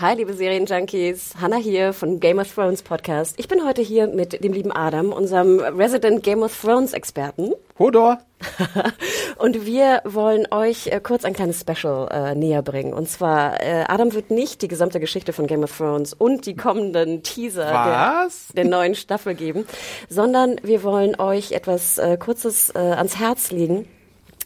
Hi, liebe Serienjunkies. Hannah hier von Game of Thrones Podcast. Ich bin heute hier mit dem lieben Adam, unserem Resident Game of Thrones Experten. Hodor! und wir wollen euch äh, kurz ein kleines Special äh, näher bringen. Und zwar, äh, Adam wird nicht die gesamte Geschichte von Game of Thrones und die kommenden Teaser der, der, neuen Staffel geben, sondern wir wollen euch etwas äh, Kurzes äh, ans Herz legen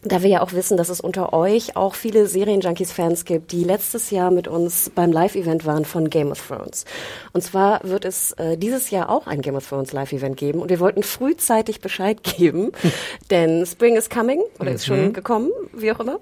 da wir ja auch wissen, dass es unter euch auch viele Serienjunkies-Fans gibt, die letztes Jahr mit uns beim Live-Event waren von Game of Thrones. Und zwar wird es äh, dieses Jahr auch ein Game of Thrones Live-Event geben und wir wollten frühzeitig Bescheid geben, denn Spring is coming oder mhm. ist schon mhm. gekommen, wie auch immer.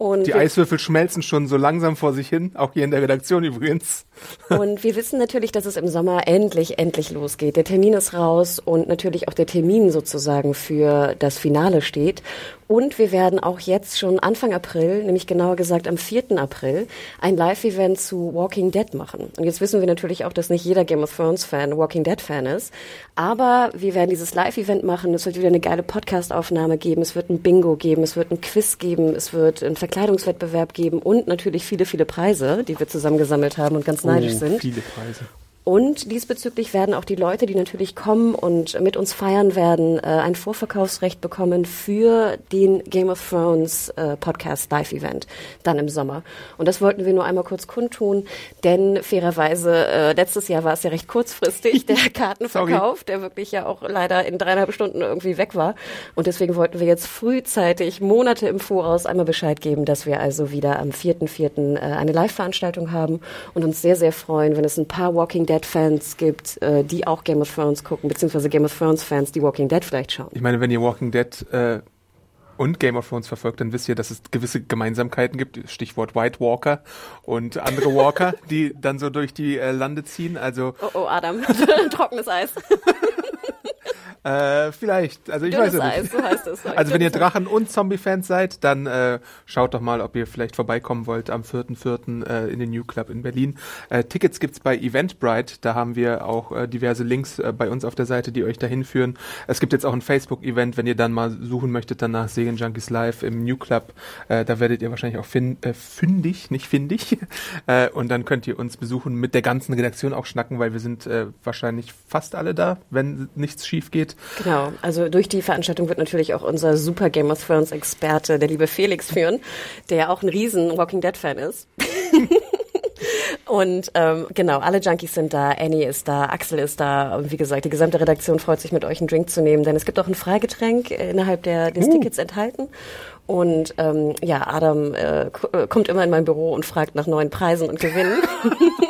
Und die Eiswürfel schmelzen schon so langsam vor sich hin, auch hier in der Redaktion übrigens. Und wir wissen natürlich, dass es im Sommer endlich, endlich losgeht. Der Termin ist raus und natürlich auch der Termin sozusagen für das Finale steht. Und wir werden auch jetzt schon Anfang April, nämlich genauer gesagt am 4. April, ein Live-Event zu Walking Dead machen. Und jetzt wissen wir natürlich auch, dass nicht jeder Game of Thrones-Fan Walking Dead-Fan ist. Aber wir werden dieses Live-Event machen. Es wird wieder eine geile Podcast-Aufnahme geben. Es wird ein Bingo geben. Es wird ein Quiz geben. Es wird ein Verkleidungswettbewerb geben und natürlich viele, viele Preise, die wir zusammengesammelt haben und ganz neidisch oh, sind. Viele Preise. Und diesbezüglich werden auch die Leute, die natürlich kommen und mit uns feiern werden, äh, ein Vorverkaufsrecht bekommen für den Game of Thrones äh, Podcast Live Event dann im Sommer. Und das wollten wir nur einmal kurz kundtun, denn fairerweise äh, letztes Jahr war es ja recht kurzfristig der Kartenverkauf, der wirklich ja auch leider in dreieinhalb Stunden irgendwie weg war. Und deswegen wollten wir jetzt frühzeitig Monate im Voraus einmal Bescheid geben, dass wir also wieder am 4.4. Äh, eine Live-Veranstaltung haben und uns sehr sehr freuen, wenn es ein paar Walking Dead-Fans gibt, äh, die auch Game of Thrones gucken, beziehungsweise Game of Thrones-Fans, die Walking Dead vielleicht schauen. Ich meine, wenn ihr Walking Dead äh, und Game of Thrones verfolgt, dann wisst ihr, dass es gewisse Gemeinsamkeiten gibt. Stichwort White Walker und andere Walker, die dann so durch die äh, Lande ziehen. Also oh, oh Adam, trockenes Eis. Äh, vielleicht, also ich Dünnes weiß es nicht. Eis, so heißt es. Also wenn ihr Drachen- und Zombie-Fans seid, dann äh, schaut doch mal, ob ihr vielleicht vorbeikommen wollt am 4.4. Äh, in den New Club in Berlin. Äh, Tickets gibt's bei Eventbrite, da haben wir auch äh, diverse Links äh, bei uns auf der Seite, die euch dahin führen. Es gibt jetzt auch ein Facebook-Event, wenn ihr dann mal suchen möchtet, danach Segen Junkies Live im New Club. Äh, da werdet ihr wahrscheinlich auch fin äh, fündig, nicht findig. äh, und dann könnt ihr uns besuchen, mit der ganzen Redaktion auch schnacken, weil wir sind äh, wahrscheinlich fast alle da, wenn nichts schief geht geht. Genau, also durch die Veranstaltung wird natürlich auch unser super Game of Thrones Experte, der liebe Felix, führen, der auch ein riesen Walking Dead Fan ist. Und ähm, genau, alle Junkies sind da, Annie ist da, Axel ist da. Und wie gesagt, die gesamte Redaktion freut sich, mit euch einen Drink zu nehmen, denn es gibt auch ein Freigetränk innerhalb der, des uh. Tickets enthalten. Und ähm, ja, Adam äh, äh kommt immer in mein Büro und fragt nach neuen Preisen und Gewinnen.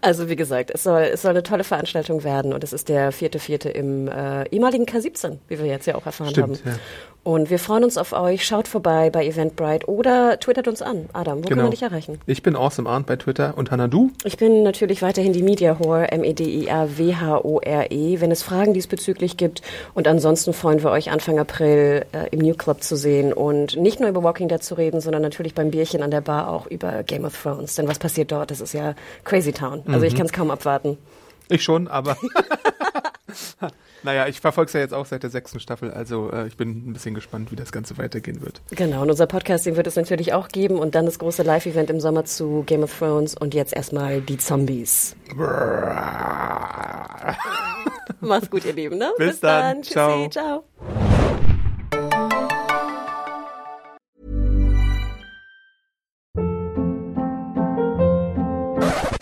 Also wie gesagt, es soll, es soll eine tolle Veranstaltung werden und es ist der vierte Vierte im äh, ehemaligen K17, wie wir jetzt ja auch erfahren Stimmt, haben. Ja. Und wir freuen uns auf euch. Schaut vorbei bei Eventbrite oder twittert uns an. Adam, wo genau. können wir dich erreichen? Ich bin Awesome Arndt bei Twitter. Und Hannah, du? Ich bin natürlich weiterhin die Media Whore, M-E-D-I-A-W-H-O-R-E, -E, wenn es Fragen diesbezüglich gibt. Und ansonsten freuen wir euch Anfang April äh, im New Club zu sehen und nicht nur über Walking Dead zu reden, sondern natürlich beim Bierchen an der Bar auch über Game of Thrones. Denn was passiert dort? Das ist ja Crazy Town. Also mhm. ich kann es kaum abwarten. Ich schon, aber naja, ich verfolge es ja jetzt auch seit der sechsten Staffel, also äh, ich bin ein bisschen gespannt, wie das Ganze weitergehen wird. Genau, und unser Podcasting wird es natürlich auch geben und dann das große Live-Event im Sommer zu Game of Thrones und jetzt erstmal die Zombies. Mach's gut, ihr Lieben, ne? Bis, Bis dann. dann. Ciao. Ciao.